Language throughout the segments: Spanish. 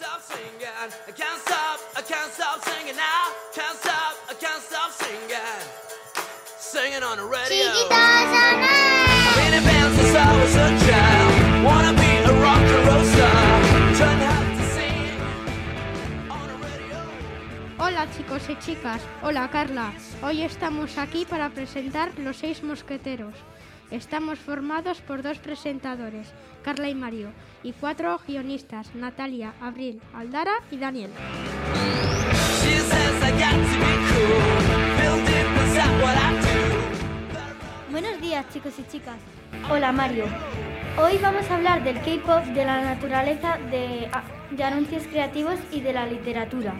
stop singing. I can't stop, I can't stop singing now. Can't stop, I can't stop singing. Singing on the radio. I've been in band since I was a child. Wanna be a rock and roll star. Trying hard to sing on the radio. Hola chicos y chicas, hola Carla. Hoy estamos aquí para presentar Los Seis Mosqueteros. Estamos formados por dos presentadores, Carla y Mario, y cuatro guionistas, Natalia, Abril, Aldara y Daniel. Buenos días chicos y chicas. Hola Mario. Hoy vamos a hablar del K-Pop, de la naturaleza, de, ah, de anuncios creativos y de la literatura.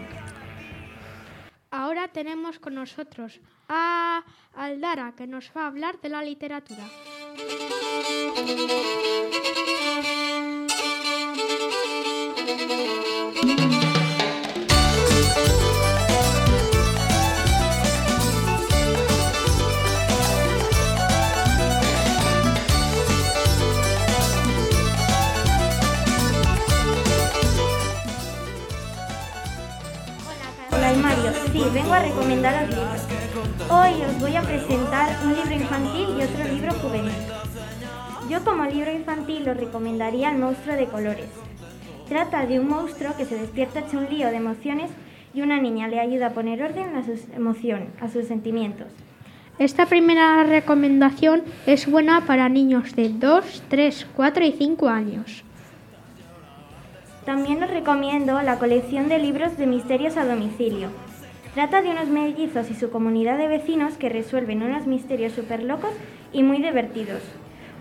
Ahora tenemos con nosotros a Aldara, que nos va a hablar de la literatura. Hola Mario. Sí, vengo a recomendaros libros. Hoy os voy a presentar un libro infantil y otro libro juvenil. Yo como libro infantil os recomendaría El monstruo de colores. Trata de un monstruo que se despierta hecho un lío de emociones y una niña le ayuda a poner orden a sus emociones, a sus sentimientos. Esta primera recomendación es buena para niños de 2, 3, 4 y 5 años. También os recomiendo la colección de libros de misterios a domicilio. Trata de unos mellizos y su comunidad de vecinos que resuelven unos misterios súper locos y muy divertidos.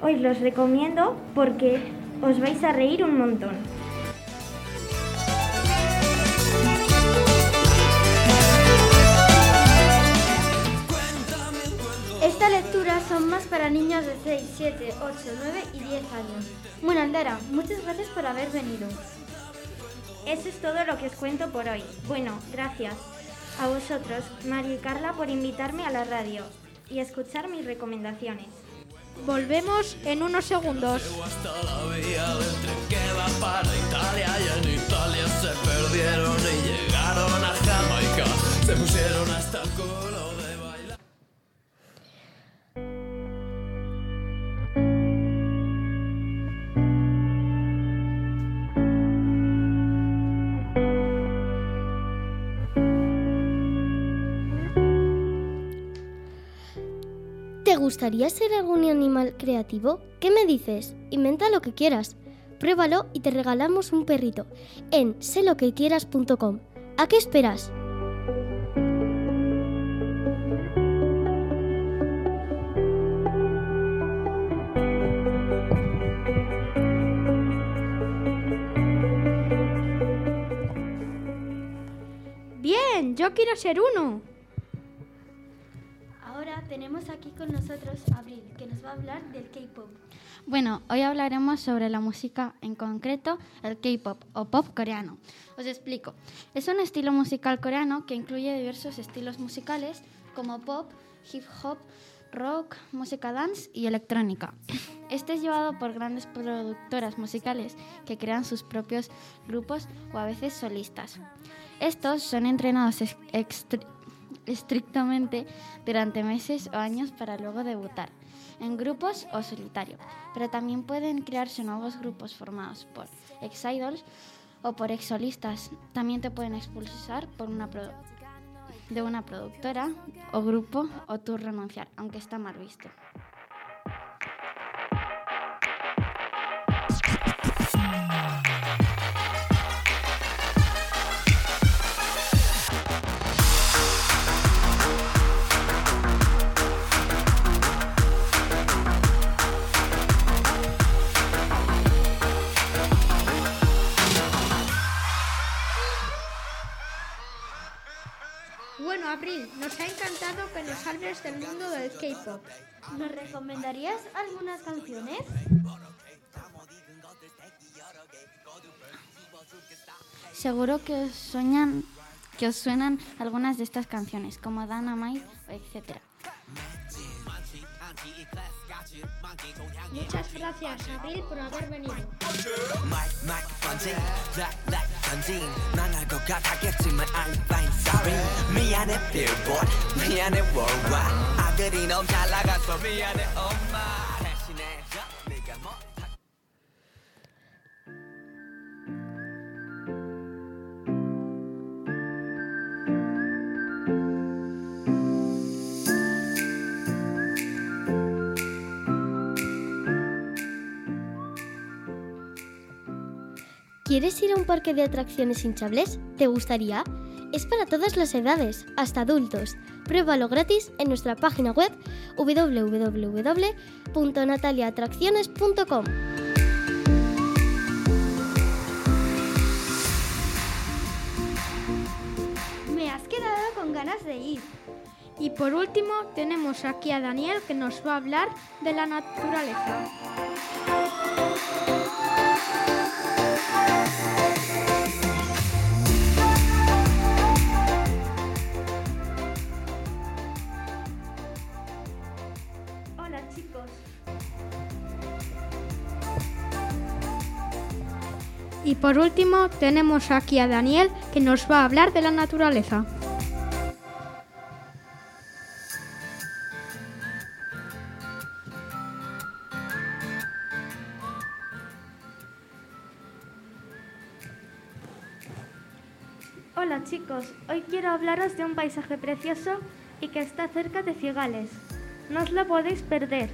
Hoy los recomiendo porque os vais a reír un montón. Estas lecturas son más para niños de 6, 7, 8, 9 y 10 años. Bueno, Aldara, muchas gracias por haber venido. Eso es todo lo que os cuento por hoy. Bueno, gracias a vosotros, Mario y Carla, por invitarme a la radio y escuchar mis recomendaciones. Volvemos en unos segundos. hasta la vía del tren que va para Italia y en Italia se perdieron y llegaron a Jamaica. Se pusieron hasta el gustaría ser algún animal creativo? ¿Qué me dices? Inventa lo que quieras. Pruébalo y te regalamos un perrito en seloquequieras.com. ¿A qué esperas? Bien, yo quiero ser uno. Ahora tenemos aquí con nosotros a Abril, que nos va a hablar del K-pop. Bueno, hoy hablaremos sobre la música, en concreto el K-pop o pop coreano. Os explico. Es un estilo musical coreano que incluye diversos estilos musicales como pop, hip hop, rock, música dance y electrónica. Este es llevado por grandes productoras musicales que crean sus propios grupos o a veces solistas. Estos son entrenados estrictamente durante meses o años para luego debutar en grupos o solitario, pero también pueden crearse nuevos grupos formados por ex-idols o por ex-solistas. También te pueden expulsar por una de una productora o grupo o tú renunciar, aunque está mal visto. Del mundo del K-pop. ¿Nos recomendarías algunas canciones? Seguro que os sueñan que os suenan algunas de estas canciones, como Dynamite, etc. Muchas gracias, Abril, por haber venido. Mike, Mike, Fontaine, that, that, 전진 망할 것 같았겠지만 I'm fine sorry 미안해 billboard 미안해 worldwide 아들이 너무 잘 나가서 미안해 엄마 ¿Quieres ir a un parque de atracciones hinchables? ¿Te gustaría? Es para todas las edades, hasta adultos. Pruébalo gratis en nuestra página web www.nataliaatracciones.com. Me has quedado con ganas de ir. Y por último, tenemos aquí a Daniel que nos va a hablar de la naturaleza. Hola chicos. Y por último, tenemos aquí a Daniel que nos va a hablar de la naturaleza. Hola chicos, hoy quiero hablaros de un paisaje precioso y que está cerca de Cigales. No os lo podéis perder.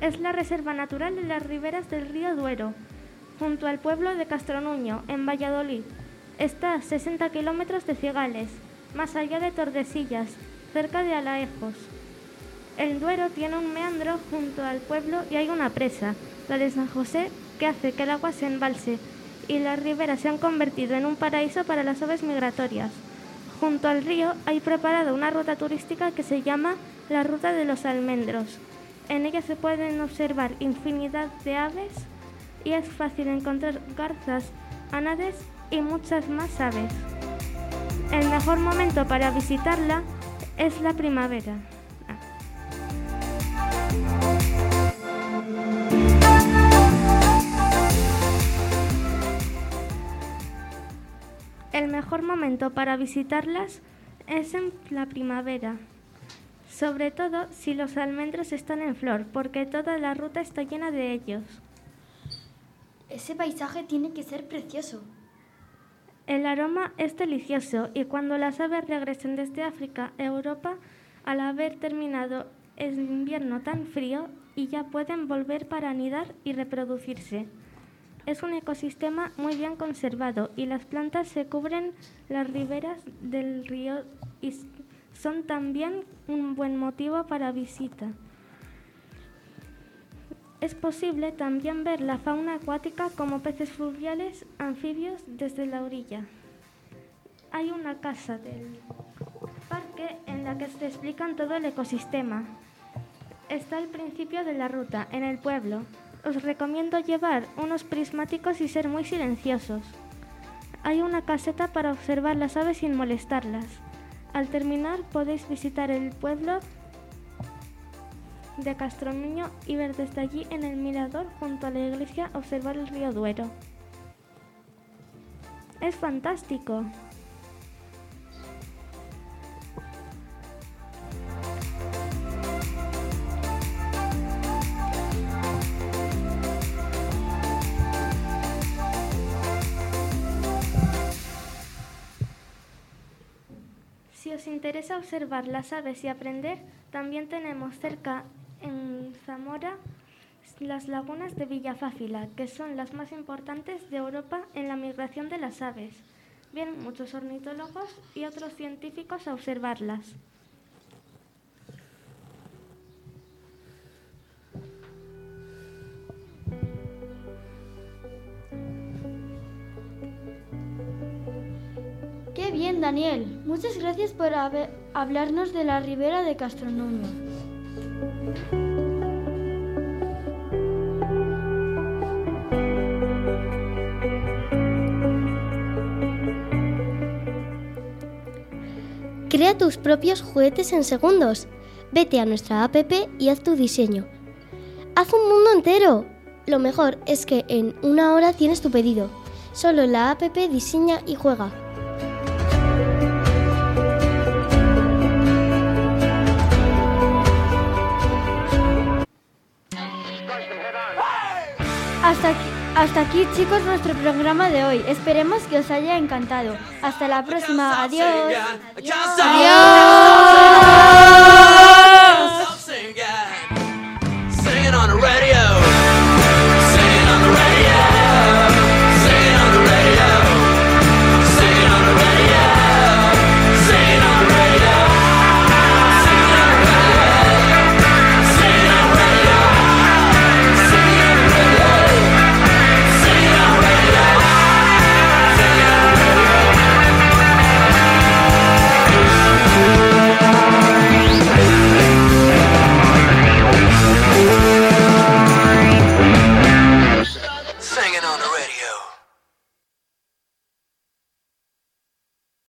Es la Reserva Natural de las Riberas del Río Duero, junto al pueblo de Castronuño, en Valladolid. Está a 60 kilómetros de Cigales, más allá de Tordesillas, cerca de Alaejos. El Duero tiene un meandro junto al pueblo y hay una presa, la de San José, que hace que el agua se embalse y las riberas se han convertido en un paraíso para las aves migratorias. Junto al río hay preparada una ruta turística que se llama la Ruta de los Almendros. En ella se pueden observar infinidad de aves y es fácil encontrar garzas, ánades y muchas más aves. El mejor momento para visitarla es la primavera. El mejor momento para visitarlas es en la primavera, sobre todo si los almendros están en flor, porque toda la ruta está llena de ellos. Ese paisaje tiene que ser precioso. El aroma es delicioso y cuando las aves regresen desde África a Europa, al haber terminado el invierno tan frío, y ya pueden volver para anidar y reproducirse. Es un ecosistema muy bien conservado y las plantas se cubren las riberas del río y son también un buen motivo para visita. Es posible también ver la fauna acuática como peces fluviales, anfibios desde la orilla. Hay una casa del parque en la que se explican todo el ecosistema. Está al principio de la ruta, en el pueblo. Os recomiendo llevar unos prismáticos y ser muy silenciosos. Hay una caseta para observar las aves sin molestarlas. Al terminar podéis visitar el pueblo de Castronuño y ver desde allí en el mirador junto a la iglesia observar el río Duero. Es fantástico. Interesa observar las aves y aprender, también tenemos cerca en Zamora las lagunas de Villafáfila, que son las más importantes de Europa en la migración de las aves. Vienen muchos ornitólogos y otros científicos a observarlas. Daniel. Muchas gracias por hablarnos de la ribera de Castronuño. Crea tus propios juguetes en segundos. Vete a nuestra app y haz tu diseño. Haz un mundo entero. Lo mejor es que en una hora tienes tu pedido. Solo la app diseña y juega. Hasta aquí, hasta aquí, chicos, nuestro programa de hoy. Esperemos que os haya encantado. Hasta la próxima. Adiós. Adiós.